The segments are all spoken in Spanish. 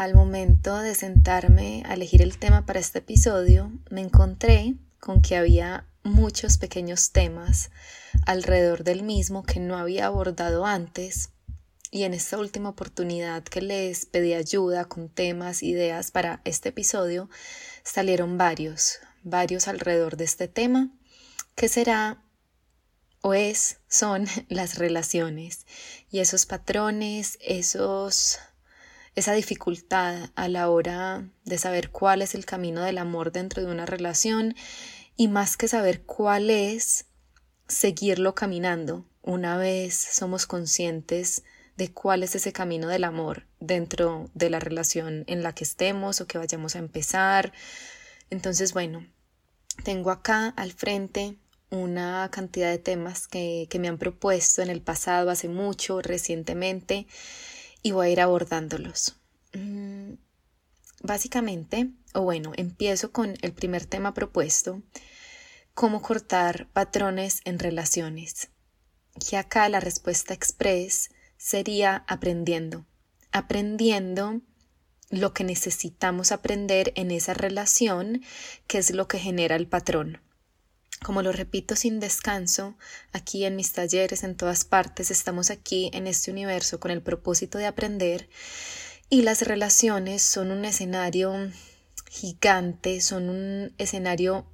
al momento de sentarme a elegir el tema para este episodio, me encontré con que había muchos pequeños temas alrededor del mismo que no había abordado antes. Y en esta última oportunidad que les pedí ayuda con temas, ideas para este episodio, salieron varios, varios alrededor de este tema, que será o es, son las relaciones. Y esos patrones, esos esa dificultad a la hora de saber cuál es el camino del amor dentro de una relación y más que saber cuál es, seguirlo caminando una vez somos conscientes de cuál es ese camino del amor dentro de la relación en la que estemos o que vayamos a empezar. Entonces, bueno, tengo acá al frente una cantidad de temas que, que me han propuesto en el pasado, hace mucho, recientemente, y voy a ir abordándolos. Mm, básicamente, o bueno, empiezo con el primer tema propuesto, cómo cortar patrones en relaciones. Y acá la respuesta express sería aprendiendo, aprendiendo lo que necesitamos aprender en esa relación, que es lo que genera el patrón. Como lo repito sin descanso, aquí en mis talleres, en todas partes, estamos aquí en este universo con el propósito de aprender y las relaciones son un escenario gigante, son un escenario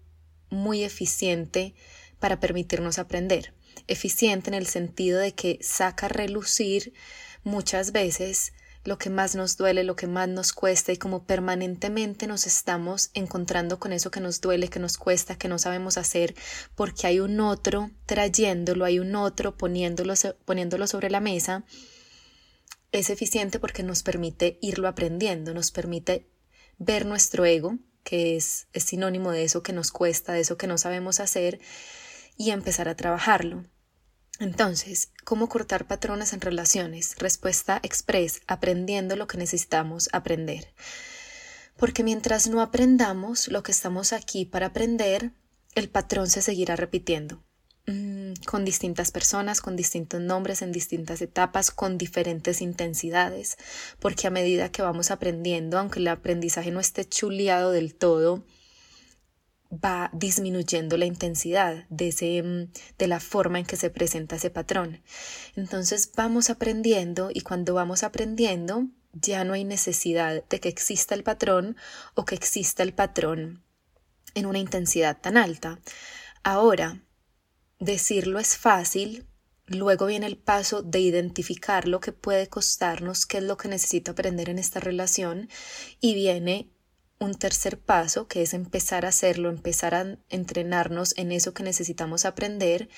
muy eficiente para permitirnos aprender. Eficiente en el sentido de que saca a relucir muchas veces lo que más nos duele, lo que más nos cuesta y como permanentemente nos estamos encontrando con eso que nos duele, que nos cuesta, que no sabemos hacer, porque hay un otro trayéndolo, hay un otro poniéndolo, poniéndolo sobre la mesa, es eficiente porque nos permite irlo aprendiendo, nos permite ver nuestro ego, que es, es sinónimo de eso que nos cuesta, de eso que no sabemos hacer, y empezar a trabajarlo. Entonces, ¿cómo cortar patrones en relaciones? Respuesta express, aprendiendo lo que necesitamos aprender. Porque mientras no aprendamos lo que estamos aquí para aprender, el patrón se seguirá repitiendo mm, con distintas personas, con distintos nombres, en distintas etapas, con diferentes intensidades, porque a medida que vamos aprendiendo, aunque el aprendizaje no esté chuleado del todo, va disminuyendo la intensidad de, ese, mm, de la forma en que se presenta ese patrón. Entonces vamos aprendiendo y cuando vamos aprendiendo ya no hay necesidad de que exista el patrón o que exista el patrón en una intensidad tan alta. Ahora, decirlo es fácil, luego viene el paso de identificar lo que puede costarnos, qué es lo que necesito aprender en esta relación y viene un tercer paso, que es empezar a hacerlo, empezar a entrenarnos en eso que necesitamos aprender.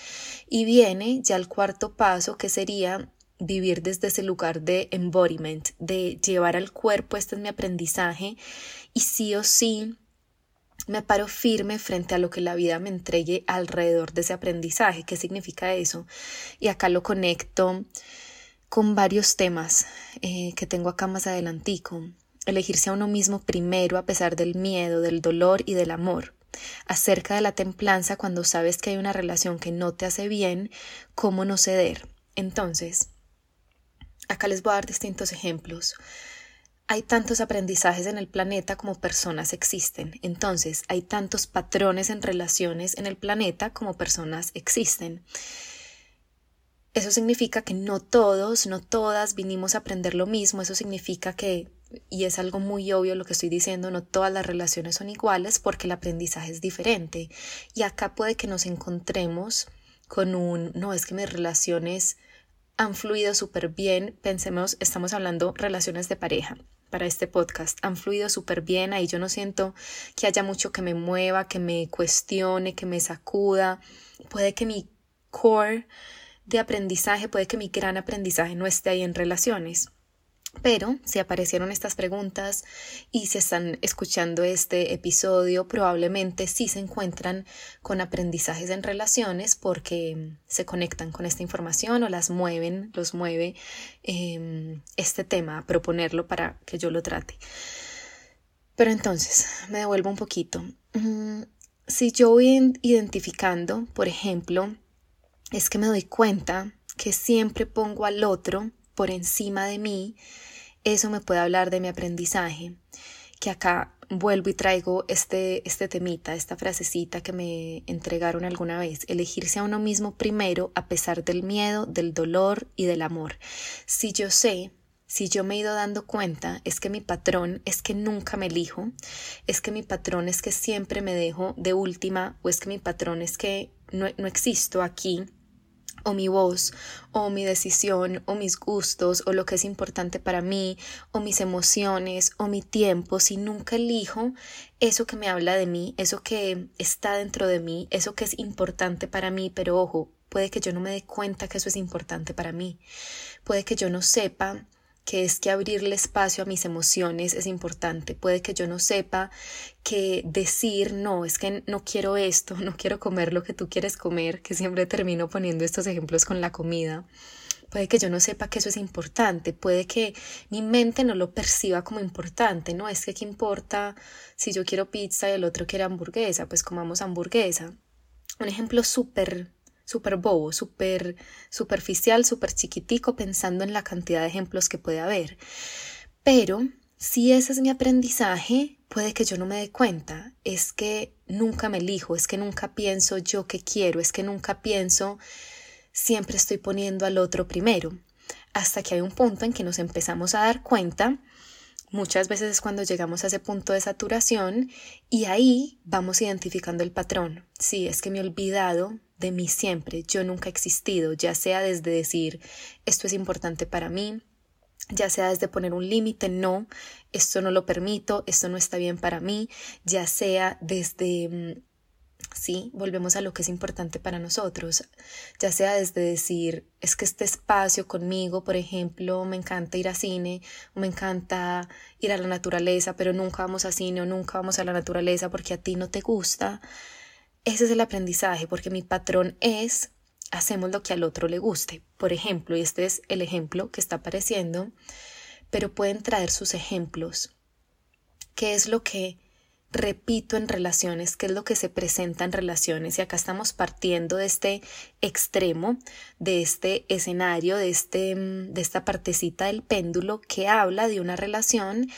Y viene ya el cuarto paso, que sería vivir desde ese lugar de embodiment, de llevar al cuerpo, este es mi aprendizaje, y sí o sí me paro firme frente a lo que la vida me entregue alrededor de ese aprendizaje. ¿Qué significa eso? Y acá lo conecto con varios temas eh, que tengo acá más adelantico elegirse a uno mismo primero a pesar del miedo, del dolor y del amor, acerca de la templanza cuando sabes que hay una relación que no te hace bien, cómo no ceder. Entonces, acá les voy a dar distintos ejemplos. Hay tantos aprendizajes en el planeta como personas existen. Entonces, hay tantos patrones en relaciones en el planeta como personas existen. Eso significa que no todos, no todas vinimos a aprender lo mismo. Eso significa que y es algo muy obvio lo que estoy diciendo, no todas las relaciones son iguales porque el aprendizaje es diferente. Y acá puede que nos encontremos con un, no, es que mis relaciones han fluido súper bien, pensemos, estamos hablando relaciones de pareja para este podcast, han fluido súper bien, ahí yo no siento que haya mucho que me mueva, que me cuestione, que me sacuda, puede que mi core de aprendizaje, puede que mi gran aprendizaje no esté ahí en relaciones pero si aparecieron estas preguntas y se están escuchando este episodio, probablemente sí se encuentran con aprendizajes en relaciones porque se conectan con esta información o las mueven, los mueve em, este tema, proponerlo para que yo lo trate. Pero entonces, me devuelvo un poquito. Mm, si yo voy identificando, por ejemplo, es que me doy cuenta que siempre pongo al otro por encima de mí, eso me puede hablar de mi aprendizaje, que acá vuelvo y traigo este, este temita, esta frasecita que me entregaron alguna vez, elegirse a uno mismo primero a pesar del miedo, del dolor y del amor. Si yo sé si yo me he ido dando cuenta es que mi patrón es que nunca me elijo, es que mi patrón es que siempre me dejo de última o es que mi patrón es que no, no existo aquí o mi voz, o mi decisión, o mis gustos, o lo que es importante para mí, o mis emociones, o mi tiempo, si nunca elijo eso que me habla de mí, eso que está dentro de mí, eso que es importante para mí, pero ojo, puede que yo no me dé cuenta que eso es importante para mí, puede que yo no sepa que es que abrirle espacio a mis emociones es importante. Puede que yo no sepa que decir no, es que no quiero esto, no quiero comer lo que tú quieres comer, que siempre termino poniendo estos ejemplos con la comida. Puede que yo no sepa que eso es importante, puede que mi mente no lo perciba como importante, no es que qué importa si yo quiero pizza y el otro quiere hamburguesa, pues comamos hamburguesa. Un ejemplo súper súper bobo, súper superficial, súper chiquitico, pensando en la cantidad de ejemplos que puede haber. Pero si ese es mi aprendizaje, puede que yo no me dé cuenta. Es que nunca me elijo, es que nunca pienso yo que quiero, es que nunca pienso siempre estoy poniendo al otro primero. Hasta que hay un punto en que nos empezamos a dar cuenta Muchas veces es cuando llegamos a ese punto de saturación y ahí vamos identificando el patrón. Sí, es que me he olvidado de mí siempre, yo nunca he existido, ya sea desde decir esto es importante para mí, ya sea desde poner un límite, no, esto no lo permito, esto no está bien para mí, ya sea desde mm, sí, volvemos a lo que es importante para nosotros, ya sea desde decir, es que este espacio conmigo, por ejemplo, me encanta ir a cine, o me encanta ir a la naturaleza, pero nunca vamos a cine o nunca vamos a la naturaleza porque a ti no te gusta, ese es el aprendizaje, porque mi patrón es hacemos lo que al otro le guste. Por ejemplo, y este es el ejemplo que está apareciendo, pero pueden traer sus ejemplos. ¿Qué es lo que repito en relaciones, qué es lo que se presenta en relaciones. Y acá estamos partiendo de este extremo, de este escenario, de, este, de esta partecita del péndulo que habla de una relación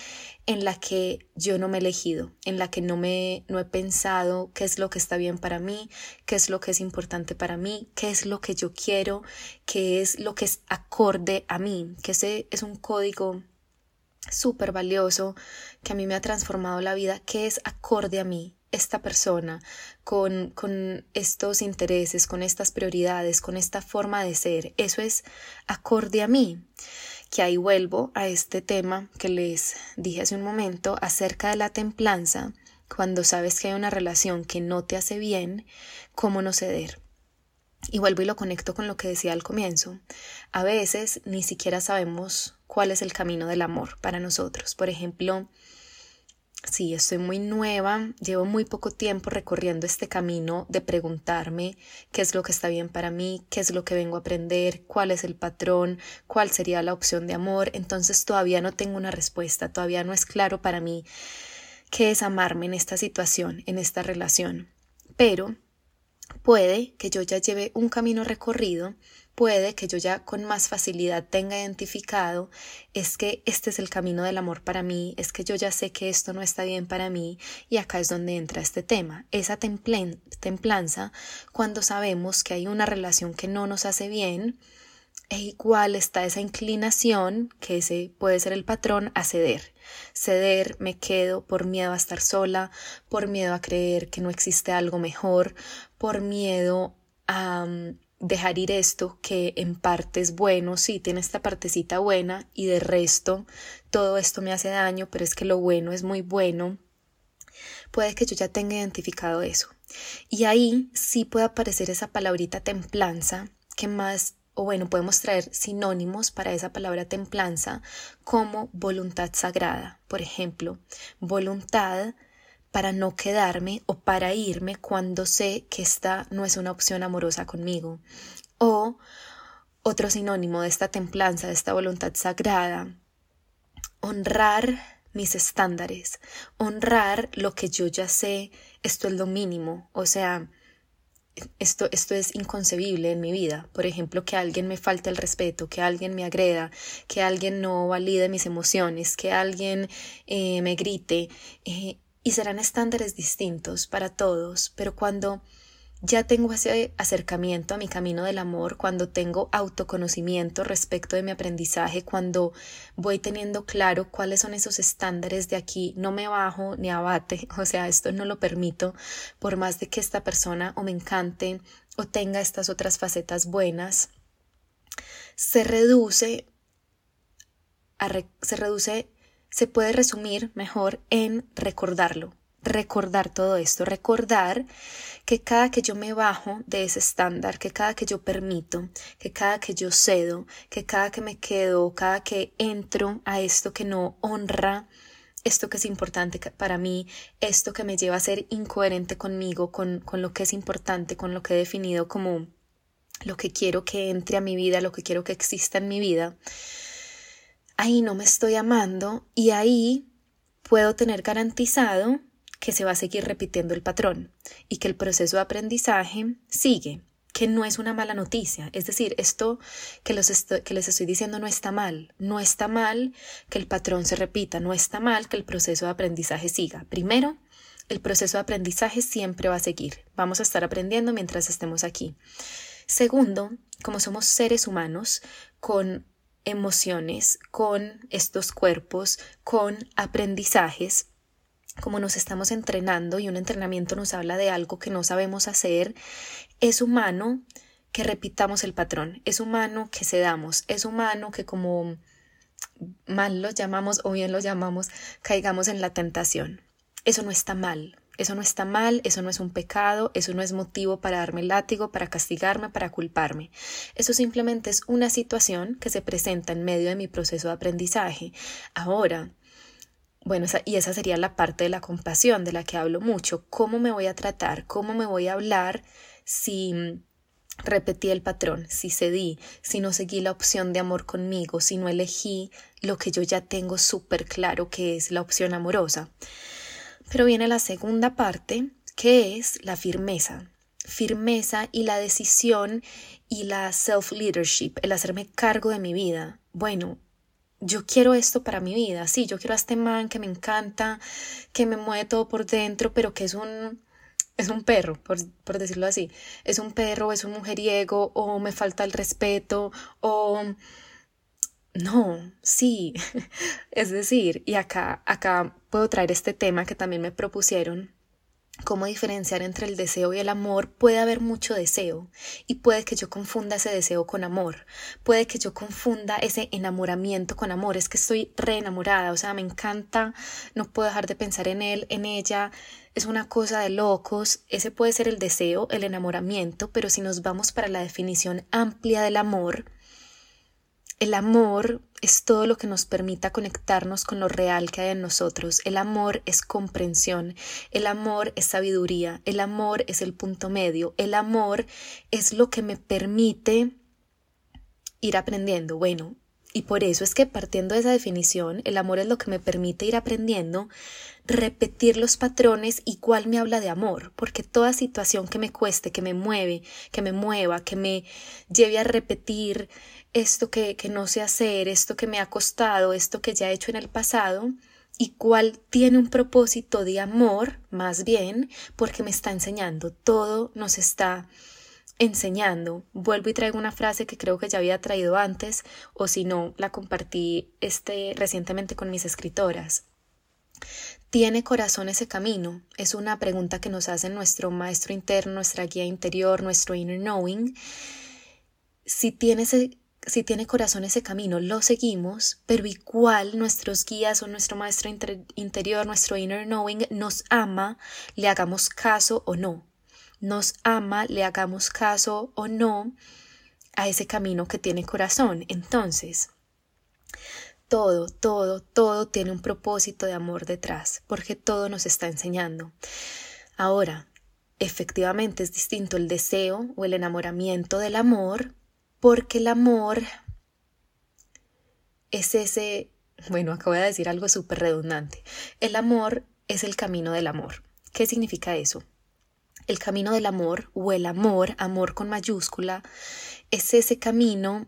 en la que yo no me he elegido, en la que no me no he pensado qué es lo que está bien para mí, qué es lo que es importante para mí, qué es lo que yo quiero, qué es lo que es acorde a mí, que ese es un código súper valioso que a mí me ha transformado la vida, que es acorde a mí, esta persona, con, con estos intereses, con estas prioridades, con esta forma de ser. Eso es acorde a mí. Que ahí vuelvo a este tema que les dije hace un momento acerca de la templanza, cuando sabes que hay una relación que no te hace bien, cómo no ceder. Y vuelvo y lo conecto con lo que decía al comienzo. A veces ni siquiera sabemos cuál es el camino del amor para nosotros. Por ejemplo, si estoy muy nueva, llevo muy poco tiempo recorriendo este camino de preguntarme qué es lo que está bien para mí, qué es lo que vengo a aprender, cuál es el patrón, cuál sería la opción de amor. Entonces todavía no tengo una respuesta, todavía no es claro para mí qué es amarme en esta situación, en esta relación. Pero Puede que yo ya lleve un camino recorrido, puede que yo ya con más facilidad tenga identificado es que este es el camino del amor para mí, es que yo ya sé que esto no está bien para mí y acá es donde entra este tema, esa templanza cuando sabemos que hay una relación que no nos hace bien, e igual está esa inclinación, que ese puede ser el patrón, a ceder. Ceder, me quedo por miedo a estar sola, por miedo a creer que no existe algo mejor, por miedo a mm, dejar ir esto que en parte es bueno, sí, tiene esta partecita buena y de resto todo esto me hace daño, pero es que lo bueno es muy bueno. Puede que yo ya tenga identificado eso. Y ahí sí puede aparecer esa palabrita templanza que más o bueno, podemos traer sinónimos para esa palabra templanza como voluntad sagrada. Por ejemplo, voluntad para no quedarme o para irme cuando sé que esta no es una opción amorosa conmigo. O otro sinónimo de esta templanza, de esta voluntad sagrada, honrar mis estándares, honrar lo que yo ya sé, esto es lo mínimo, o sea, esto, esto es inconcebible en mi vida. Por ejemplo, que alguien me falte el respeto, que alguien me agreda, que alguien no valide mis emociones, que alguien eh, me grite. Eh, y serán estándares distintos para todos, pero cuando ya tengo ese acercamiento a mi camino del amor, cuando tengo autoconocimiento respecto de mi aprendizaje, cuando voy teniendo claro cuáles son esos estándares de aquí, no me bajo ni abate, o sea, esto no lo permito, por más de que esta persona o me encante o tenga estas otras facetas buenas, se reduce, se reduce, se puede resumir mejor en recordarlo, recordar todo esto, recordar que cada que yo me bajo de ese estándar, que cada que yo permito, que cada que yo cedo, que cada que me quedo, cada que entro a esto que no honra, esto que es importante para mí, esto que me lleva a ser incoherente conmigo, con, con lo que es importante, con lo que he definido como lo que quiero que entre a mi vida, lo que quiero que exista en mi vida, ahí no me estoy amando y ahí puedo tener garantizado que se va a seguir repitiendo el patrón y que el proceso de aprendizaje sigue, que no es una mala noticia. Es decir, esto que, les estoy diciendo no está mal. No está mal que el patrón se repita, no está mal que el proceso de aprendizaje siga. Primero, el proceso de aprendizaje siempre va a seguir. Vamos a estar aprendiendo mientras estemos aquí. Segundo, como somos seres humanos con emociones, con estos cuerpos, con aprendizajes, como nos estamos entrenando y un entrenamiento nos habla de algo que no sabemos hacer, es humano que repitamos el patrón, es humano que cedamos, es humano que como mal lo llamamos o bien lo llamamos, caigamos en la tentación. Eso no está mal, eso no está mal, eso no es un pecado, eso no es motivo para darme látigo, para castigarme, para culparme. Eso simplemente es una situación que se presenta en medio de mi proceso de aprendizaje. Ahora, bueno, y esa sería la parte de la compasión de la que hablo mucho. ¿Cómo me voy a tratar? ¿Cómo me voy a hablar si repetí el patrón, si cedí, si no seguí la opción de amor conmigo, si no elegí lo que yo ya tengo súper claro que es la opción amorosa? Pero viene la segunda parte, que es la firmeza. Firmeza y la decisión y la self-leadership, el hacerme cargo de mi vida. Bueno, yo quiero esto para mi vida, sí, yo quiero a este man que me encanta, que me mueve todo por dentro, pero que es un es un perro, por, por decirlo así, es un perro, es un mujeriego, o me falta el respeto, o no, sí, es decir, y acá, acá puedo traer este tema que también me propusieron cómo diferenciar entre el deseo y el amor, puede haber mucho deseo y puede que yo confunda ese deseo con amor, puede que yo confunda ese enamoramiento con amor, es que estoy re enamorada, o sea, me encanta, no puedo dejar de pensar en él, en ella, es una cosa de locos, ese puede ser el deseo, el enamoramiento, pero si nos vamos para la definición amplia del amor, el amor es todo lo que nos permita conectarnos con lo real que hay en nosotros. El amor es comprensión, el amor es sabiduría, el amor es el punto medio, el amor es lo que me permite ir aprendiendo. Bueno, y por eso es que partiendo de esa definición, el amor es lo que me permite ir aprendiendo, repetir los patrones y cuál me habla de amor, porque toda situación que me cueste, que me mueve, que me mueva, que me lleve a repetir esto que, que no sé hacer, esto que me ha costado, esto que ya he hecho en el pasado, y cuál tiene un propósito de amor, más bien, porque me está enseñando, todo nos está enseñando. Vuelvo y traigo una frase que creo que ya había traído antes, o si no, la compartí este, recientemente con mis escritoras. ¿Tiene corazón ese camino? Es una pregunta que nos hace nuestro maestro interno, nuestra guía interior, nuestro inner knowing. Si tiene ese si tiene corazón ese camino, lo seguimos, pero igual nuestros guías o nuestro maestro interior, nuestro inner knowing, nos ama, le hagamos caso o no. Nos ama, le hagamos caso o no a ese camino que tiene corazón. Entonces, todo, todo, todo tiene un propósito de amor detrás, porque todo nos está enseñando. Ahora, efectivamente es distinto el deseo o el enamoramiento del amor porque el amor es ese, bueno, acabo de decir algo súper redundante, el amor es el camino del amor. ¿Qué significa eso? El camino del amor o el amor, amor con mayúscula, es ese camino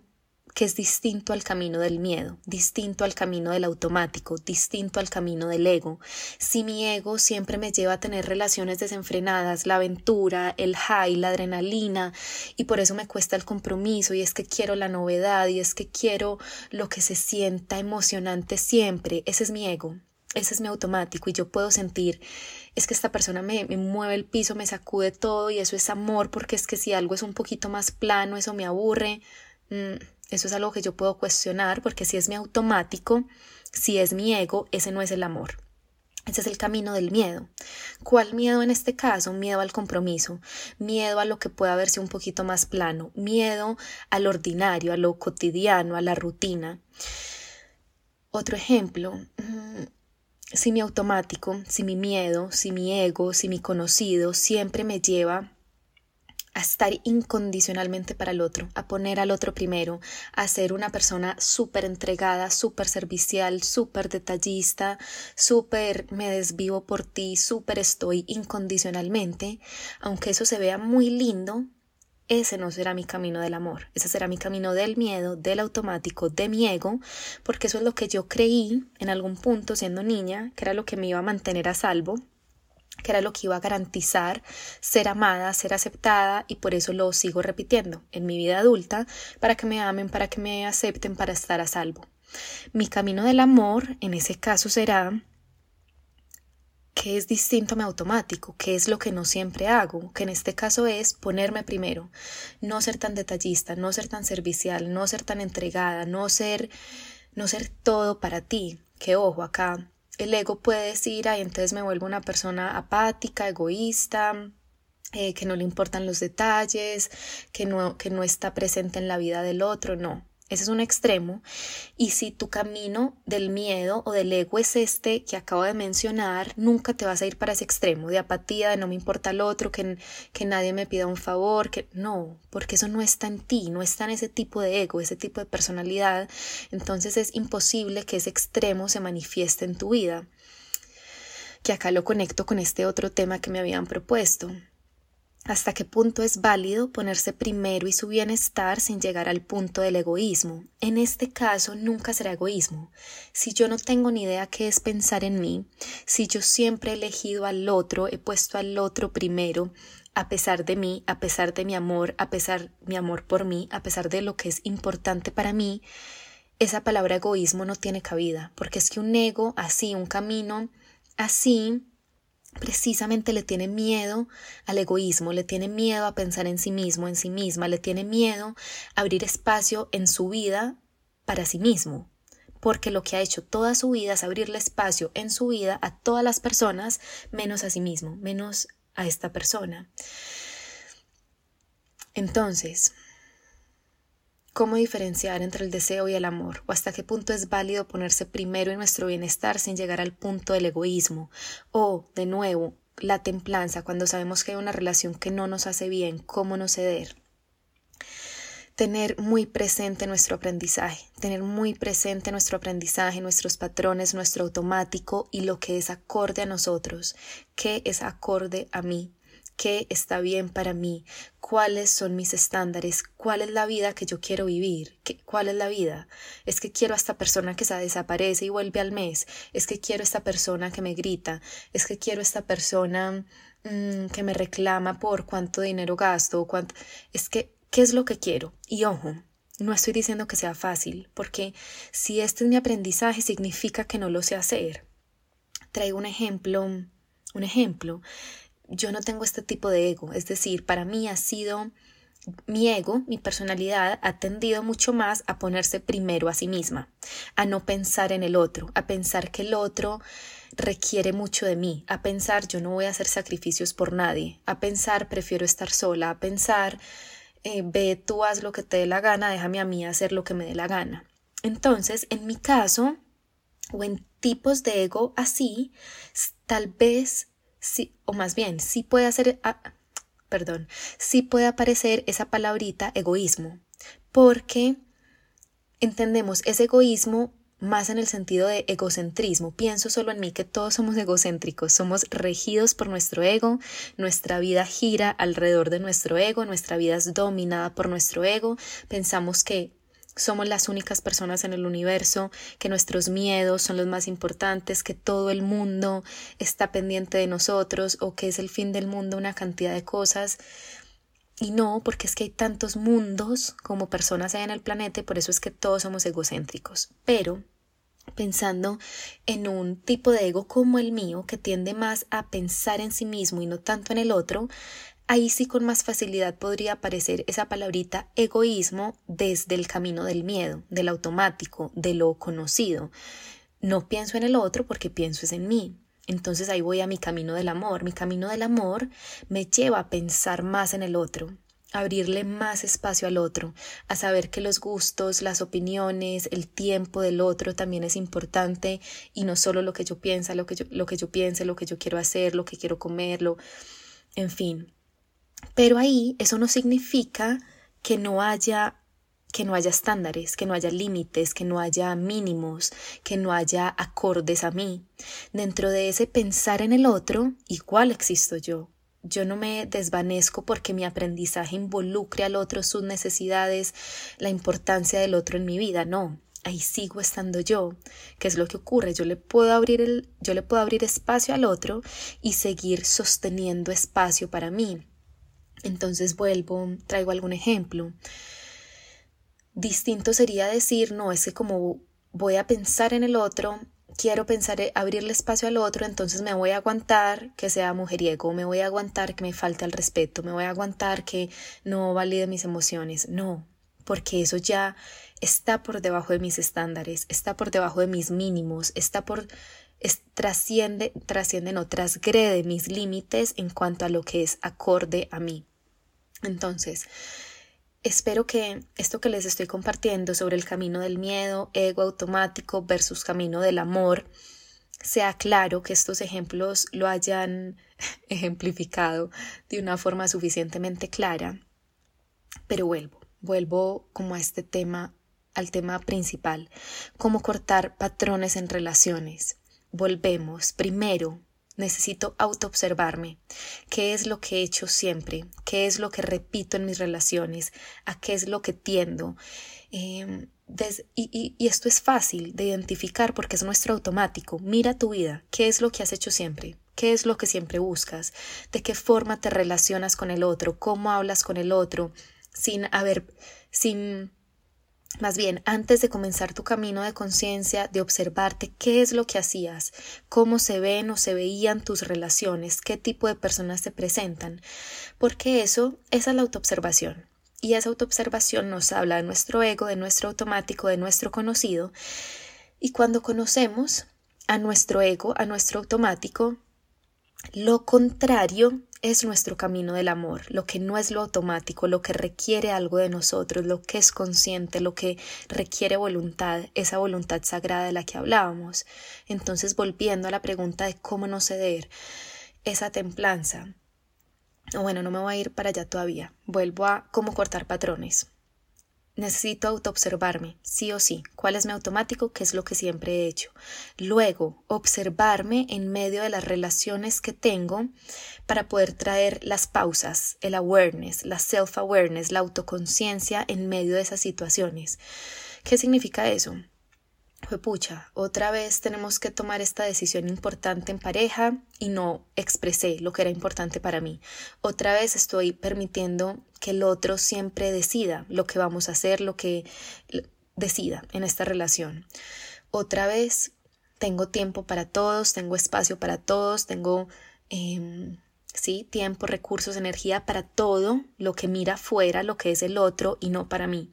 que es distinto al camino del miedo, distinto al camino del automático, distinto al camino del ego. Si mi ego siempre me lleva a tener relaciones desenfrenadas, la aventura, el high, la adrenalina, y por eso me cuesta el compromiso, y es que quiero la novedad, y es que quiero lo que se sienta emocionante siempre, ese es mi ego. Ese es mi automático y yo puedo sentir, es que esta persona me, me mueve el piso, me sacude todo y eso es amor porque es que si algo es un poquito más plano, eso me aburre. Mm, eso es algo que yo puedo cuestionar porque si es mi automático, si es mi ego, ese no es el amor. Ese es el camino del miedo. ¿Cuál miedo en este caso? Miedo al compromiso, miedo a lo que pueda verse un poquito más plano, miedo al ordinario, a lo cotidiano, a la rutina. Otro ejemplo, mm, si mi automático, si mi miedo, si mi ego, si mi conocido siempre me lleva a estar incondicionalmente para el otro, a poner al otro primero, a ser una persona súper entregada, súper servicial, súper detallista, súper me desvivo por ti, súper estoy incondicionalmente, aunque eso se vea muy lindo, ese no será mi camino del amor, ese será mi camino del miedo, del automático, de mi ego, porque eso es lo que yo creí en algún punto siendo niña, que era lo que me iba a mantener a salvo, que era lo que iba a garantizar ser amada, ser aceptada y por eso lo sigo repitiendo en mi vida adulta para que me amen, para que me acepten, para estar a salvo. Mi camino del amor en ese caso será que es distinto a mi automático, que es lo que no siempre hago, que en este caso es ponerme primero, no ser tan detallista, no ser tan servicial, no ser tan entregada, no ser no ser todo para ti, que ojo acá el ego puede decir, ay, entonces me vuelvo una persona apática, egoísta, eh, que no le importan los detalles, que no, que no está presente en la vida del otro, no. Ese es un extremo. Y si tu camino del miedo o del ego es este que acabo de mencionar, nunca te vas a ir para ese extremo de apatía, de no me importa el otro, que, que nadie me pida un favor, que no, porque eso no está en ti, no está en ese tipo de ego, ese tipo de personalidad. Entonces es imposible que ese extremo se manifieste en tu vida. Que acá lo conecto con este otro tema que me habían propuesto hasta qué punto es válido ponerse primero y su bienestar sin llegar al punto del egoísmo. En este caso nunca será egoísmo. Si yo no tengo ni idea qué es pensar en mí, si yo siempre he elegido al otro, he puesto al otro primero, a pesar de mí, a pesar de mi amor, a pesar mi amor por mí, a pesar de lo que es importante para mí, esa palabra egoísmo no tiene cabida, porque es que un ego así, un camino así, precisamente le tiene miedo al egoísmo, le tiene miedo a pensar en sí mismo, en sí misma, le tiene miedo a abrir espacio en su vida para sí mismo, porque lo que ha hecho toda su vida es abrirle espacio en su vida a todas las personas menos a sí mismo, menos a esta persona. Entonces, ¿Cómo diferenciar entre el deseo y el amor? ¿O hasta qué punto es válido ponerse primero en nuestro bienestar sin llegar al punto del egoísmo? O, de nuevo, la templanza cuando sabemos que hay una relación que no nos hace bien, ¿cómo no ceder? Tener muy presente nuestro aprendizaje, tener muy presente nuestro aprendizaje, nuestros patrones, nuestro automático y lo que es acorde a nosotros, qué es acorde a mí, qué está bien para mí, cuáles son mis estándares, cuál es la vida que yo quiero vivir, cuál es la vida. Es que quiero a esta persona que se desaparece y vuelve al mes, es que quiero a esta persona que me grita, es que quiero a esta persona mm, que me reclama por cuánto dinero gasto, cuánto... es que, ¿qué es lo que quiero? Y ojo, no estoy diciendo que sea fácil, porque si este es mi aprendizaje significa que no lo sé hacer. Traigo un ejemplo, un ejemplo yo no tengo este tipo de ego, es decir, para mí ha sido mi ego, mi personalidad ha tendido mucho más a ponerse primero a sí misma, a no pensar en el otro, a pensar que el otro requiere mucho de mí, a pensar yo no voy a hacer sacrificios por nadie, a pensar prefiero estar sola, a pensar eh, ve tú haz lo que te dé la gana, déjame a mí hacer lo que me dé la gana. Entonces, en mi caso, o en tipos de ego así, tal vez sí, o más bien, sí puede hacer, ah, perdón, sí puede aparecer esa palabrita egoísmo, porque entendemos ese egoísmo más en el sentido de egocentrismo. Pienso solo en mí, que todos somos egocéntricos, somos regidos por nuestro ego, nuestra vida gira alrededor de nuestro ego, nuestra vida es dominada por nuestro ego, pensamos que somos las únicas personas en el universo, que nuestros miedos son los más importantes, que todo el mundo está pendiente de nosotros o que es el fin del mundo una cantidad de cosas. Y no, porque es que hay tantos mundos como personas hay en el planeta y por eso es que todos somos egocéntricos. Pero pensando en un tipo de ego como el mío, que tiende más a pensar en sí mismo y no tanto en el otro, ahí sí con más facilidad podría aparecer esa palabrita egoísmo desde el camino del miedo, del automático, de lo conocido. No pienso en el otro porque pienso es en mí. Entonces ahí voy a mi camino del amor. Mi camino del amor me lleva a pensar más en el otro, abrirle más espacio al otro, a saber que los gustos, las opiniones, el tiempo del otro también es importante y no solo lo que yo piensa, lo que yo, lo que yo piense, lo que yo quiero hacer, lo que quiero comerlo, en fin, pero ahí eso no significa que no haya que no haya estándares, que no haya límites, que no haya mínimos, que no haya acordes a mí. Dentro de ese pensar en el otro, igual existo yo. Yo no me desvanezco porque mi aprendizaje involucre al otro, sus necesidades, la importancia del otro en mi vida, no. Ahí sigo estando yo. ¿Qué es lo que ocurre? Yo le puedo abrir el, yo le puedo abrir espacio al otro y seguir sosteniendo espacio para mí. Entonces vuelvo, traigo algún ejemplo. Distinto sería decir, no, es que como voy a pensar en el otro, quiero pensar, eh, abrirle espacio al otro, entonces me voy a aguantar que sea mujeriego, me voy a aguantar que me falte el respeto, me voy a aguantar que no valide mis emociones. No, porque eso ya está por debajo de mis estándares, está por debajo de mis mínimos, está por trasciende, trasciende, no transgrede mis límites en cuanto a lo que es acorde a mí. Entonces, espero que esto que les estoy compartiendo sobre el camino del miedo, ego automático versus camino del amor, sea claro que estos ejemplos lo hayan ejemplificado de una forma suficientemente clara. Pero vuelvo, vuelvo como a este tema, al tema principal, cómo cortar patrones en relaciones. Volvemos primero Necesito autoobservarme. ¿Qué es lo que he hecho siempre? ¿Qué es lo que repito en mis relaciones? ¿A qué es lo que tiendo? Em, y, y, esto es fácil de identificar porque es nuestro automático. Mira tu vida. ¿Qué es lo que has hecho siempre? ¿Qué es lo que siempre buscas? ¿De qué forma te relacionas con el otro? ¿Cómo hablas con el otro? Sin haber, sin más bien, antes de comenzar tu camino de conciencia, de observarte qué es lo que hacías, cómo se ven o se veían tus relaciones, qué tipo de personas te presentan, porque eso, esa es la autoobservación. Y esa autoobservación nos habla de nuestro ego, de nuestro automático, de nuestro conocido. Y cuando conocemos a nuestro ego, a nuestro automático, lo contrario es nuestro camino del amor, lo que no es lo automático, lo que requiere algo de nosotros, lo que es consciente, lo que requiere voluntad, esa voluntad sagrada de la que hablábamos. Entonces, volviendo a la pregunta de cómo no ceder, esa templanza. Bueno, no me voy a ir para allá todavía. Vuelvo a cómo cortar patrones. Necesito autoobservarme, sí o sí, cuál es mi automático, qué es lo que siempre he hecho. Luego, observarme en medio de las relaciones que tengo para poder traer las pausas, el awareness, la self-awareness, la autoconciencia en medio de esas situaciones. ¿Qué significa eso? Pucha, otra vez tenemos que tomar esta decisión importante en pareja y no expresé lo que era importante para mí. Otra vez estoy permitiendo que el otro siempre decida lo que vamos a hacer, lo que decida en esta relación. Otra vez tengo tiempo para todos, tengo espacio para todos, tengo em, sí, tiempo, recursos, energía para todo lo que mira fuera, lo que es el otro y no para mí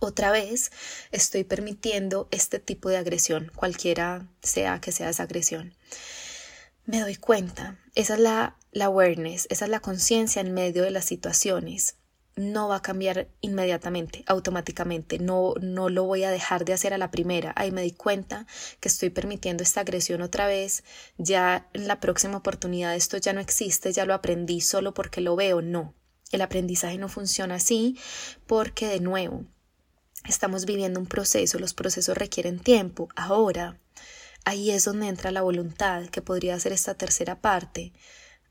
otra vez estoy permitiendo este tipo de agresión, cualquiera sea que sea esa agresión. Me doy cuenta, esa es la, la awareness, esa es la conciencia en medio de las situaciones. No va a cambiar inmediatamente, automáticamente, no, no lo voy a dejar de hacer a la primera. Ahí me di cuenta que estoy permitiendo esta agresión otra vez, ya en la próxima oportunidad esto ya no existe, ya lo aprendí solo porque lo veo, no. El aprendizaje no funciona así porque de nuevo estamos viviendo un proceso, los procesos requieren tiempo. Ahora, ahí es donde entra la voluntad, que podría ser esta tercera parte.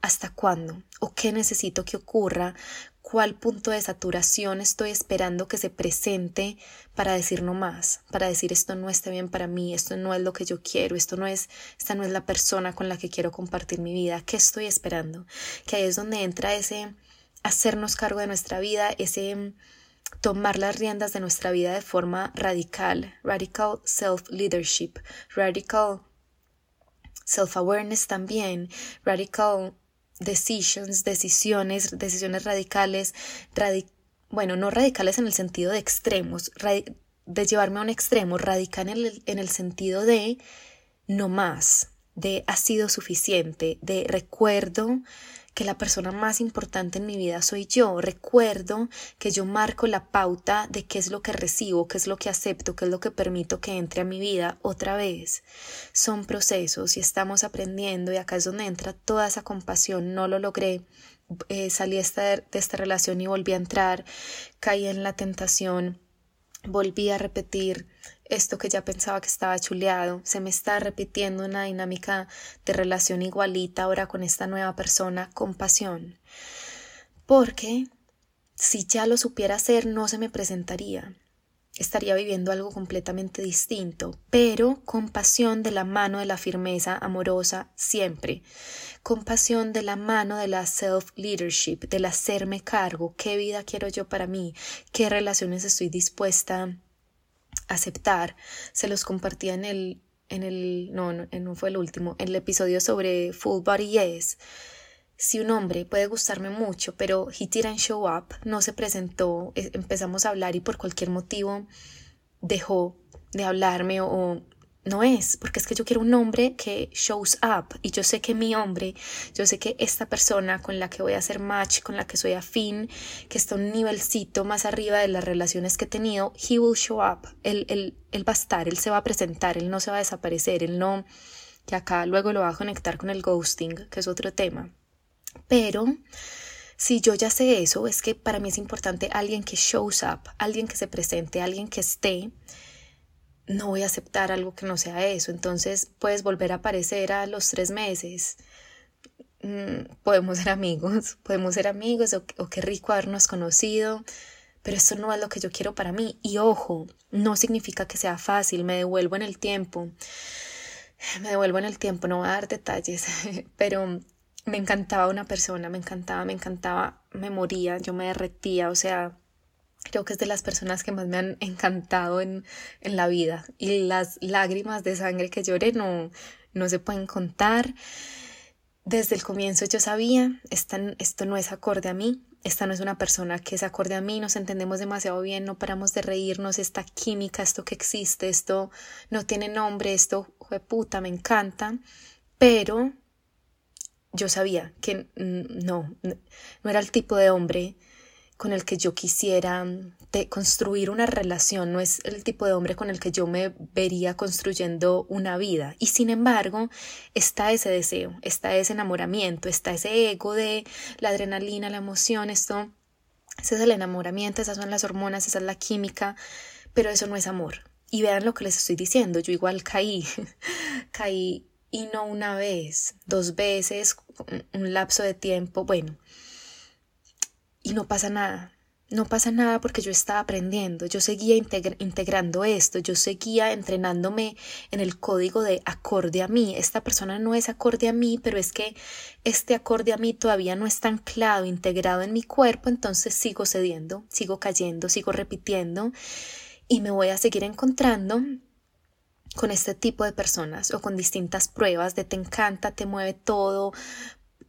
¿Hasta cuándo? ¿O qué necesito que ocurra? ¿Cuál punto de saturación estoy esperando que se presente para decir no más? Para decir esto no está bien para mí, esto no es lo que yo quiero, esto no es, esta no es la persona con la que quiero compartir mi vida. ¿Qué estoy esperando? Que ahí es donde entra ese hacernos cargo de nuestra vida, ese tomar las riendas de nuestra vida de forma radical, radical self-leadership, radical self-awareness también, radical decisions, decisiones, decisiones radicales, bueno, no radicales en el sentido de extremos, de llevarme a un extremo, radical en el, en el sentido de no más, de ha sido suficiente, de recuerdo que la persona más importante en mi vida soy yo. Recuerdo que yo marco la pauta de qué es lo que recibo, qué es lo que acepto, qué es lo que permito que entre a mi vida otra vez. Son procesos y estamos aprendiendo y acá es donde entra toda esa compasión. No lo logré. Eh, salí de esta relación y volví a entrar, caí en la tentación, volví a repetir esto que ya pensaba que estaba chuleado, se me está repitiendo una dinámica de relación igualita ahora con esta nueva persona, compasión. Porque si ya lo supiera hacer, no se me presentaría. Estaría viviendo algo completamente distinto, pero compasión de la mano de la firmeza amorosa siempre. Compasión de la mano de la self-leadership, del hacerme cargo, qué vida quiero yo para mí, qué relaciones estoy dispuesta aceptar. Se los compartía en el, en el, no, no, fue el último, en el episodio sobre Full Body Yes. Si un hombre puede gustarme mucho, pero he didn't show up, no se presentó, e, empezamos a hablar y por cualquier motivo dejó de hablarme o no es, porque es que yo quiero un hombre que shows up y yo sé que mi hombre, yo sé que esta persona con la que voy a hacer match, con la que soy afín, que está un nivelcito más arriba de las relaciones que he tenido, he will show up, él, él, él va a estar, él se va a presentar, él no se va a desaparecer, él no, que acá luego lo va a conectar con el ghosting, que es otro tema. Pero si yo ya sé eso, es que para mí es importante alguien que shows up, alguien que se presente, alguien que esté no voy a aceptar algo que no sea eso. Entonces puedes volver a aparecer a los tres meses. Mm, podemos ser amigos, podemos ser amigos o, o qué rico habernos conocido, pero esto no es lo que yo quiero para mí. Y ojo, no significa que sea fácil, me devuelvo en el tiempo. Me devuelvo en el tiempo, no voy a dar detalles, pero me encantaba una persona, me encantaba, me encantaba, me moría, yo me derretía, o sea, creo que es de las personas que más me han encantado en, en la vida y las lágrimas de sangre que lloré no, no se pueden contar. Desde el comienzo yo sabía, esto no es acorde a mí, esta no es una persona que es acorde a mí, nos entendemos demasiado bien, no paramos de reírnos, esta química, esto que existe, esto no tiene nombre, esto, puta, me encanta, pero yo sabía que no, no era el tipo de hombre con el que yo quisiera mm, construir una relación, no es el tipo de hombre con el que yo me vería construyendo una vida. Y sin embargo, está ese deseo, está ese enamoramiento, está ese ego de la adrenalina, la emoción, esto, ese es el enamoramiento, esas son las hormonas, esa es la química, pero eso no es amor. Y vean lo que les estoy diciendo, yo igual caí, caí y no una vez, dos veces, un lapso de tiempo, bueno, y no pasa nada. No pasa nada porque yo estaba aprendiendo, yo seguía integrando esto, yo seguía entrenándome en el código de acorde a mí. Esta persona no es acorde a mí, pero es que este acorde a mí todavía no está anclado, integrado en mi cuerpo, entonces sigo cediendo, sigo cayendo, sigo repitiendo y me voy a seguir encontrando con este tipo de personas o con distintas pruebas de te encanta, te mueve todo,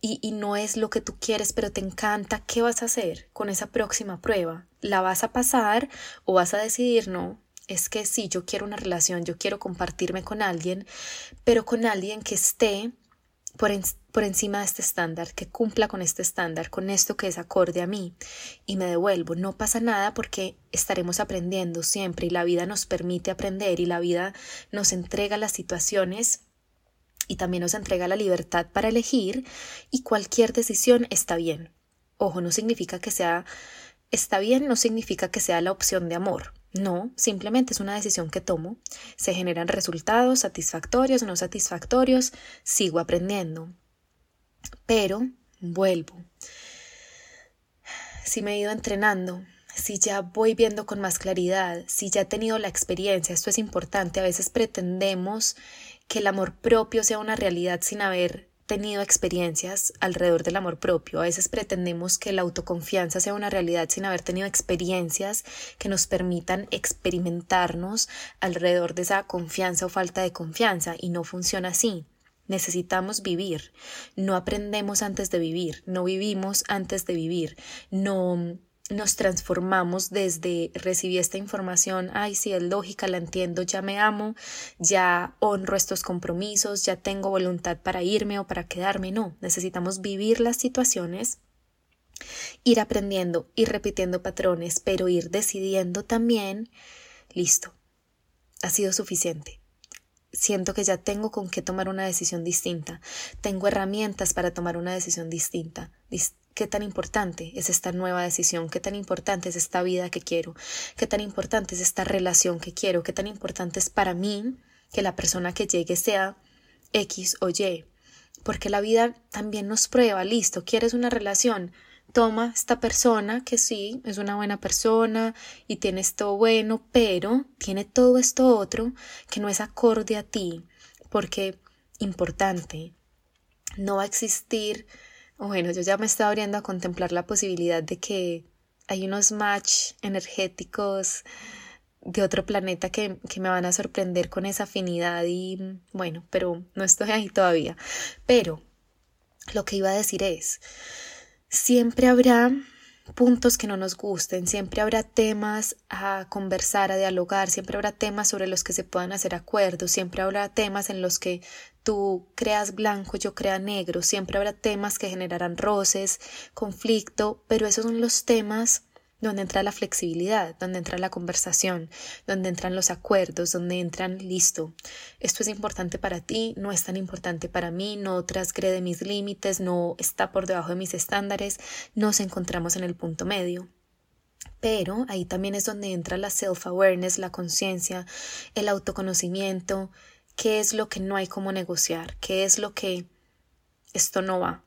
y, no es lo que tú quieres, pero te encanta, ¿qué vas a hacer con esa próxima prueba? ¿La vas a pasar o vas a decidir no? Es que sí, yo quiero una relación, yo quiero compartirme con alguien, pero con alguien que esté por, por encima de este estándar, que cumpla con este estándar, con esto que es acorde a mí, y me devuelvo. No pasa nada porque estaremos aprendiendo siempre y la vida nos permite aprender y la vida nos entrega las situaciones y también nos entrega la libertad para elegir y cualquier decisión está bien. Ojo, no significa que sea está bien, no significa que sea la opción de amor. No, simplemente es una decisión que tomo. Se generan resultados satisfactorios, no satisfactorios, sigo aprendiendo. Pero vuelvo. Si me he ido entrenando, si ya voy viendo con más claridad, si ya he tenido la experiencia, esto es importante, a veces pretendemos que el amor propio sea una realidad sin haber tenido experiencias alrededor del amor propio. A veces pretendemos que la autoconfianza sea una realidad sin haber tenido experiencias que nos permitan experimentarnos alrededor de esa confianza o falta de confianza y no funciona así. Necesitamos vivir. No aprendemos antes de vivir, no vivimos antes de vivir, no nos transformamos desde recibí esta información, ay, sí, es lógica, la entiendo, ya me amo, ya honro estos compromisos, ya tengo voluntad para irme o para quedarme. No, necesitamos vivir las situaciones, ir aprendiendo, ir repitiendo patrones, pero ir decidiendo también, listo, ha sido suficiente. Siento que ya tengo con qué tomar una decisión distinta, tengo herramientas para tomar una decisión distinta qué tan importante es esta nueva decisión, qué tan importante es esta vida que quiero, qué tan importante es esta relación que quiero, qué tan importante es para mí que la persona que llegue sea X o Y. Porque la vida también nos prueba, listo, quieres una relación, toma esta persona que sí, es una buena persona y tiene esto bueno, pero tiene todo esto otro que no es acorde a ti, porque importante, no va a existir bueno, yo ya me estaba abriendo a contemplar la posibilidad de que hay unos match energéticos de otro planeta que, que, me van a sorprender con esa afinidad y bueno, pero no estoy ahí todavía. Pero lo que iba a decir es, siempre habrá puntos que no nos gusten, siempre habrá temas a conversar, a dialogar, siempre habrá temas sobre los que se puedan hacer acuerdos, siempre habrá temas en los que tú creas blanco, yo crea negro, siempre habrá temas que generarán roces, conflicto, pero esos son los temas donde entra la flexibilidad, donde entra la conversación, donde entran los acuerdos, donde entran listo. Esto es importante para ti, no es tan importante para mí, no transgrede mis límites, no está por debajo de mis estándares, nos encontramos en el punto medio. Pero ahí también es donde entra la self-awareness, la conciencia, el autoconocimiento, qué es lo que no hay como negociar, qué es lo que esto no va,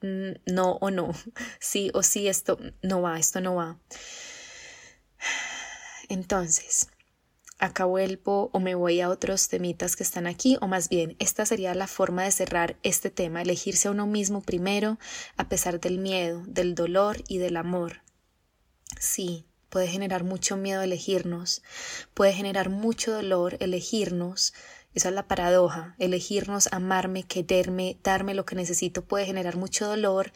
no o no, sí o sí, esto no va, esto no va. Entonces, acá vuelvo o me voy a otros temitas que están aquí, o más bien, esta sería la forma de cerrar este tema, elegirse a uno mismo primero, a pesar del miedo, del dolor y del amor. Sí, puede generar mucho miedo elegirnos, puede generar mucho dolor elegirnos, esa es la paradoja. Elegirnos, amarme, quererme, darme lo que necesito puede generar mucho dolor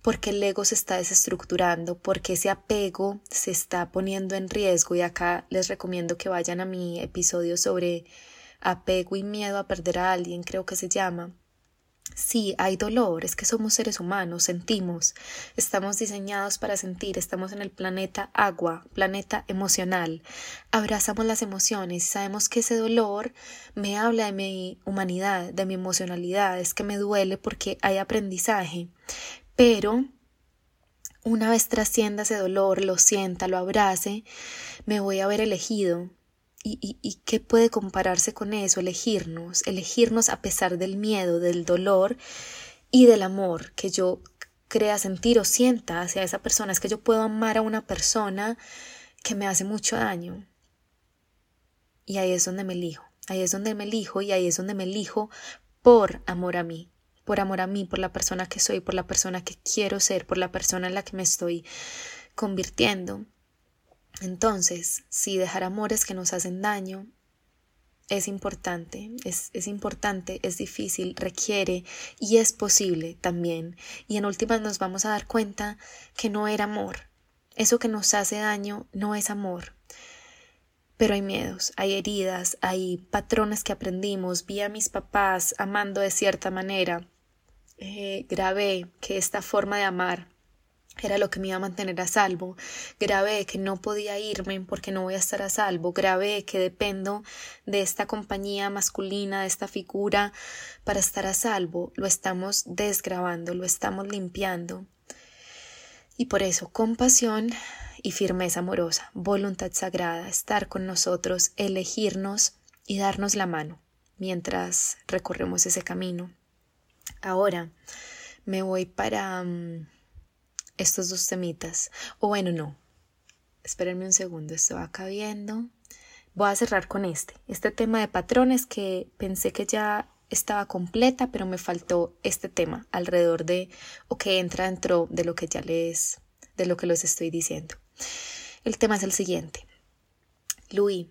porque el ego se está desestructurando, porque ese apego se está poniendo en riesgo. Y acá les recomiendo que vayan a mi episodio sobre apego y miedo a perder a alguien, creo que se llama. Sí, hay dolor, es que somos seres humanos, sentimos, estamos diseñados para sentir, estamos en el planeta agua, planeta emocional, abrazamos las emociones y sabemos que ese dolor me habla de mi humanidad, de mi emocionalidad, es que me duele porque hay aprendizaje, pero una vez trascienda ese dolor, lo sienta, lo abrace, me voy a ver elegido, y, qué puede compararse con eso, elegirnos, elegirnos a pesar del miedo, del dolor y del amor que yo crea sentir o sienta hacia esa persona. Es que yo puedo amar a una persona que me hace mucho daño. Y ahí es donde me elijo, ahí es donde me elijo y ahí es donde me elijo por amor a mí, por amor a mí, por la persona que soy, por la persona que quiero ser, por la persona en la que me estoy convirtiendo. Entonces, si dejar amores que nos hacen daño es importante, es, es, importante, es difícil, requiere y es posible también. Y en últimas nos vamos a dar cuenta que no era amor. Eso que nos hace daño no es amor. Pero hay miedos, hay heridas, hay patrones que aprendimos. Vi a mis papás amando de cierta manera. Eh, grabé que esta forma de amar era lo que me iba a mantener a salvo. Grabé que no podía irme porque no voy a estar a salvo. Grabé que dependo de esta compañía masculina, de esta figura para estar a salvo. Lo estamos desgrabando, lo estamos limpiando. Y por eso, compasión y firmeza amorosa, voluntad sagrada, estar con nosotros, elegirnos y darnos la mano mientras recorremos ese camino. Ahora me voy para mm, estos dos temitas. O bueno, no. Espérenme un segundo, esto va cabiendo. Voy a cerrar con este, este tema de patrones que pensé que ya estaba completa, pero me faltó este tema alrededor de o que entra dentro de lo que ya les de lo que les estoy diciendo. El tema es el siguiente.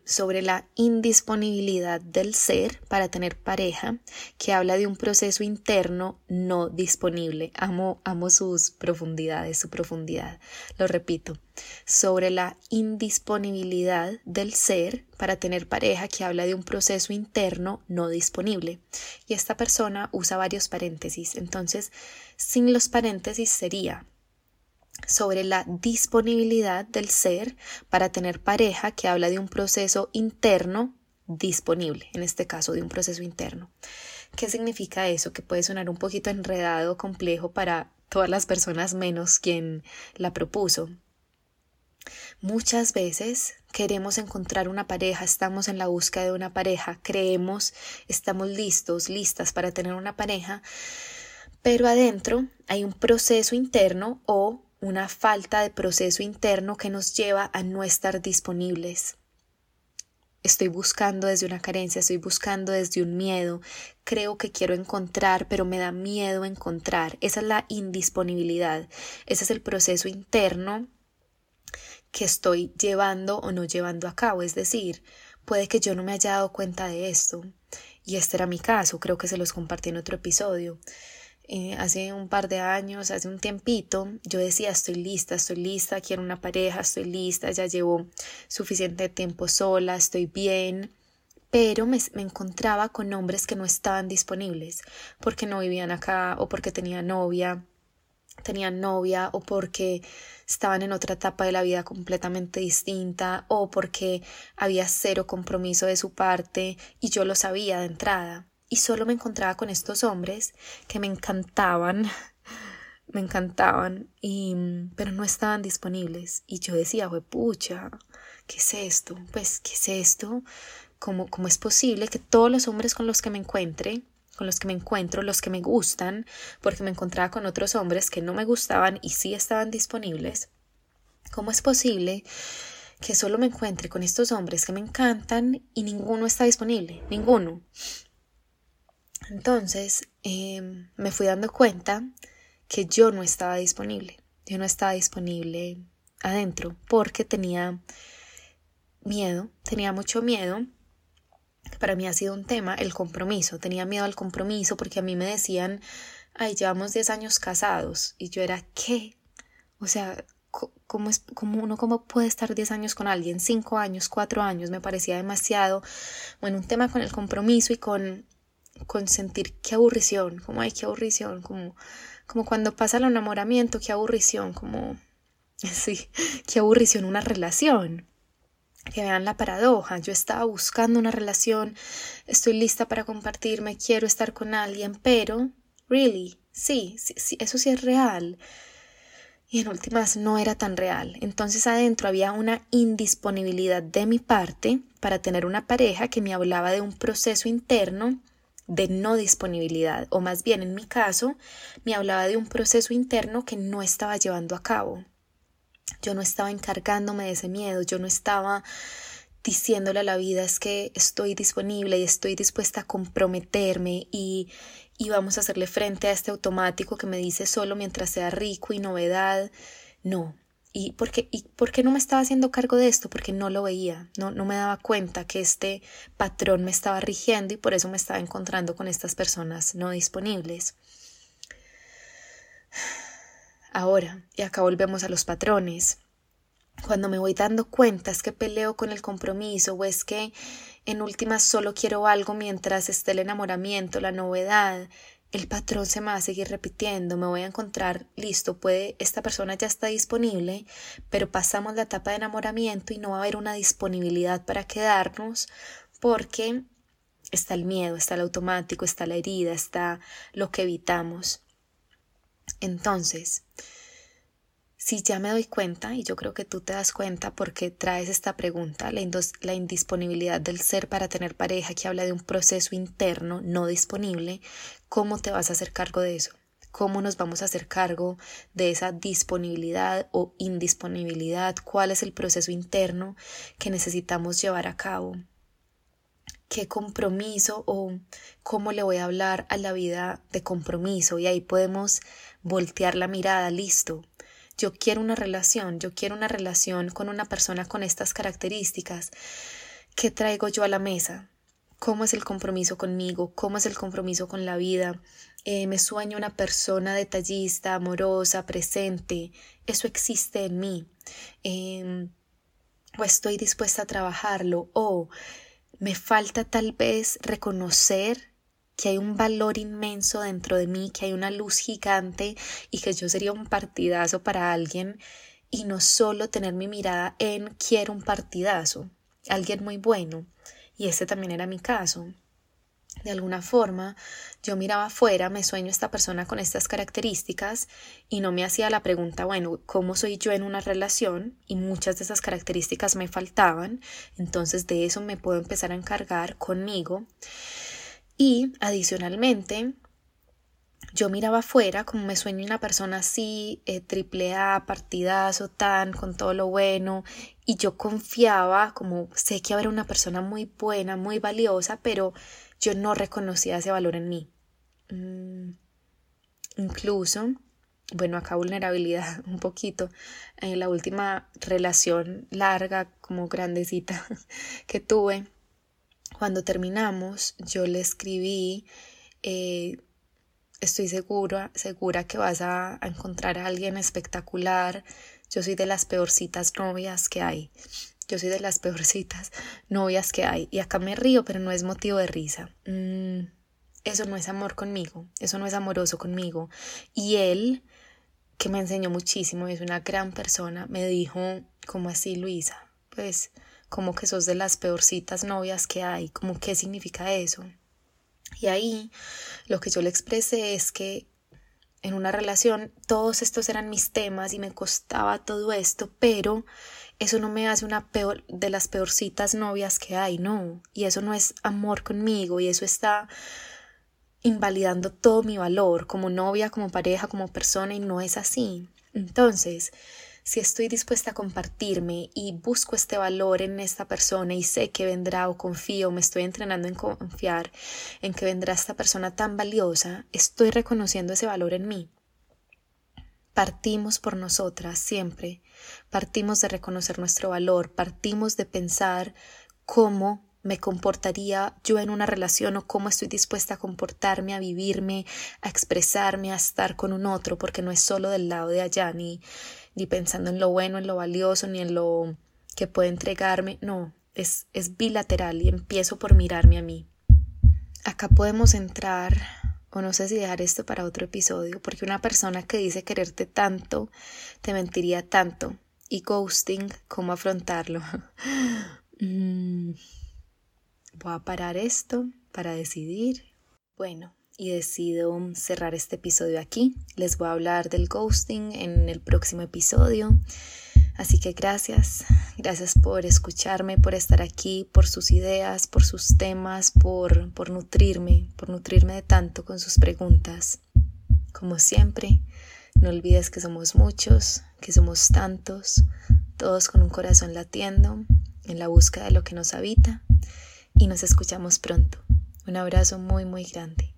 Sobre la indisponibilidad del ser para tener pareja, que habla de un proceso interno no disponible. Amo sus profundidades, su profundidad. Lo repito, sobre la indisponibilidad del ser para tener pareja, que habla de un proceso interno no disponible. Y esta persona usa varios paréntesis. Entonces, sin los paréntesis sería sobre la disponibilidad del ser para tener pareja que habla de un proceso interno disponible, en este caso de un proceso interno. ¿Qué significa eso? Que puede sonar un poquito enredado, complejo para todas las personas menos quien la propuso. Muchas veces queremos encontrar una pareja, estamos en la búsqueda de una pareja, creemos, estamos listos, listas para tener una pareja, pero adentro hay un proceso interno o una falta de proceso interno que nos lleva a no estar disponibles. Estoy buscando desde una carencia, estoy buscando desde un miedo, creo que quiero encontrar, pero me da miedo encontrar. Esa es la indisponibilidad, ese es el proceso interno que estoy llevando o no llevando a cabo. Es decir, puede que yo no me haya dado cuenta de esto. Y este era mi caso, creo que se los compartí en otro episodio. Eh, hace un par de años, hace un tiempito, yo decía, estoy lista, estoy lista, quiero una pareja, estoy lista, ya llevo suficiente tiempo sola, estoy bien, pero me, me, encontraba con hombres que no estaban disponibles, porque no vivían acá o porque tenían novia, tenían novia o porque estaban en otra etapa de la vida completamente distinta o porque había cero compromiso de su parte y yo lo sabía de entrada y solo me encontraba con estos hombres que me encantaban, me encantaban, y, pero no estaban disponibles. Y yo decía, pucha, ¿qué es esto? Pues, ¿qué es esto? ¿Cómo, ¿Cómo es posible que todos los hombres con los que me encuentre, con los que me encuentro, los que me gustan, porque me encontraba con otros hombres que no me gustaban y sí estaban disponibles, ¿cómo es posible que solo me encuentre con estos hombres que me encantan y ninguno está disponible? Ninguno. Entonces em, me fui dando cuenta que yo no estaba disponible, yo no estaba disponible adentro porque tenía miedo, tenía mucho miedo. Para mí ha sido un tema el compromiso, tenía miedo al compromiso porque a mí me decían, ay, llevamos 10 años casados y yo era, ¿qué? O sea, ¿cómo, es, cómo uno cómo puede estar 10 años con alguien? 5 años, 4 años, me parecía demasiado. Bueno, un tema con el compromiso y con con sentir qué aburrición, como ay, qué aburrición, como, como cuando pasa el enamoramiento, qué aburrición, como, sí, qué aburrición una relación. Que vean la paradoja, yo estaba buscando una relación, estoy lista para compartirme, quiero estar con alguien, pero, really, sí, sí, sí eso sí es real. Y en últimas no era tan real. Entonces adentro había una indisponibilidad de mi parte para tener una pareja que me hablaba de un proceso interno de no disponibilidad, o más bien en mi caso, me hablaba de un proceso interno que no estaba llevando a cabo. Yo no estaba encargándome de ese miedo, yo no estaba diciéndole a la vida es que estoy disponible y estoy dispuesta a comprometerme y, y vamos a hacerle frente a este automático que me dice solo mientras sea rico y novedad. No, ¿Y por, qué, ¿Y no me estaba haciendo cargo de esto? Porque no lo veía, no, no me daba cuenta que este patrón me estaba rigiendo y por eso me estaba encontrando con estas personas no disponibles. Ahora, y acá volvemos a los patrones. Cuando me voy dando cuenta es que peleo con el compromiso o es que en últimas solo quiero algo mientras esté el enamoramiento, la novedad, el patrón se me va a seguir repitiendo, me voy a encontrar, listo, puede, esta persona ya está disponible, pero pasamos la etapa de enamoramiento y no va a haber una disponibilidad para quedarnos porque está el miedo, está el automático, está la herida, está lo que evitamos. Entonces, si ya me doy cuenta, y yo creo que tú te das cuenta porque traes esta pregunta, la, la, indisponibilidad del ser para tener pareja, que habla de un proceso interno no disponible, ¿cómo te vas a hacer cargo de eso? ¿Cómo nos vamos a hacer cargo de esa disponibilidad o indisponibilidad? ¿Cuál es el proceso interno que necesitamos llevar a cabo? qué compromiso o cómo le voy a hablar a la vida de compromiso y ahí podemos voltear la mirada, listo. Yo quiero una relación, yo quiero una relación con una persona con estas características. ¿Qué traigo yo a la mesa? ¿Cómo es el compromiso conmigo? ¿Cómo es el compromiso con la vida? Eh, me sueño una persona detallista, amorosa, presente. Eso existe en mí. Eh, o estoy dispuesta a trabajarlo. O me falta tal vez reconocer que hay un valor inmenso dentro de mí, que hay una luz gigante y que yo sería un partidazo para alguien y no solo tener mi mirada en quiero un partidazo, alguien muy bueno. Y ese también era mi caso. De alguna forma, yo miraba afuera, me sueño esta persona con estas características y no me hacía la pregunta, bueno, ¿cómo soy yo en una relación? Y muchas de esas características me faltaban, entonces de eso me puedo empezar a encargar conmigo. Y adicionalmente, yo miraba afuera como me sueño una persona así, eh, triple A, partidazo, tan, con todo lo bueno, y yo confiaba, como sé que habrá una persona muy buena, muy valiosa, pero yo no reconocía ese valor en mí. Mm, incluso, bueno, acá vulnerabilidad un poquito, en la última relación larga, como grandecita que tuve, cuando terminamos, yo le escribí, eh, estoy segura, segura que vas a, encontrar a alguien espectacular, yo soy de las peorcitas novias que hay. Yo soy de las peorcitas novias que hay. Y acá me río, pero no es motivo de risa. Mm, eso no es amor conmigo. Eso no es amoroso conmigo. Y él, que me enseñó muchísimo, es una gran persona, me dijo, ¿cómo así, Luisa? Pues, como que sos de las peorcitas novias que hay. ¿Cómo qué significa eso? Y ahí lo que yo le expresé es que en una relación todos estos eran mis temas y me costaba todo esto, pero eso no me hace una peor de las peorcitas novias que hay, no, y eso no es amor conmigo y eso está invalidando todo mi valor como novia, como pareja, como persona y no es así. Entonces, si estoy dispuesta a compartirme y busco este valor en esta persona y sé que vendrá o confío, me estoy entrenando en confiar en que vendrá esta persona tan valiosa, estoy reconociendo ese valor en mí. Partimos por nosotras siempre, partimos de reconocer nuestro valor, partimos de pensar cómo me comportaría yo en una relación o cómo estoy dispuesta a comportarme, a vivirme, a expresarme, a estar con un otro, porque no es solo del lado de allá, ni pensando en lo bueno, en lo valioso, ni en lo que puede entregarme, no, es, es bilateral y empiezo por mirarme a mí. Acá podemos entrar o no sé si dejar esto para otro episodio, porque una persona que dice quererte tanto te mentiría tanto. Y ghosting, ¿cómo afrontarlo? Mm, voy a parar esto para decidir. Bueno, y decido cerrar este episodio aquí. Les voy a hablar del ghosting en el próximo episodio. Así que gracias, gracias por escucharme, por estar aquí, por sus ideas, por sus temas, por, por nutrirme, por nutrirme de tanto con sus preguntas. Como siempre, no olvides que somos muchos, que somos tantos, todos con un corazón latiendo, en la búsqueda de lo que nos habita, y nos escuchamos pronto. Un abrazo muy, muy grande.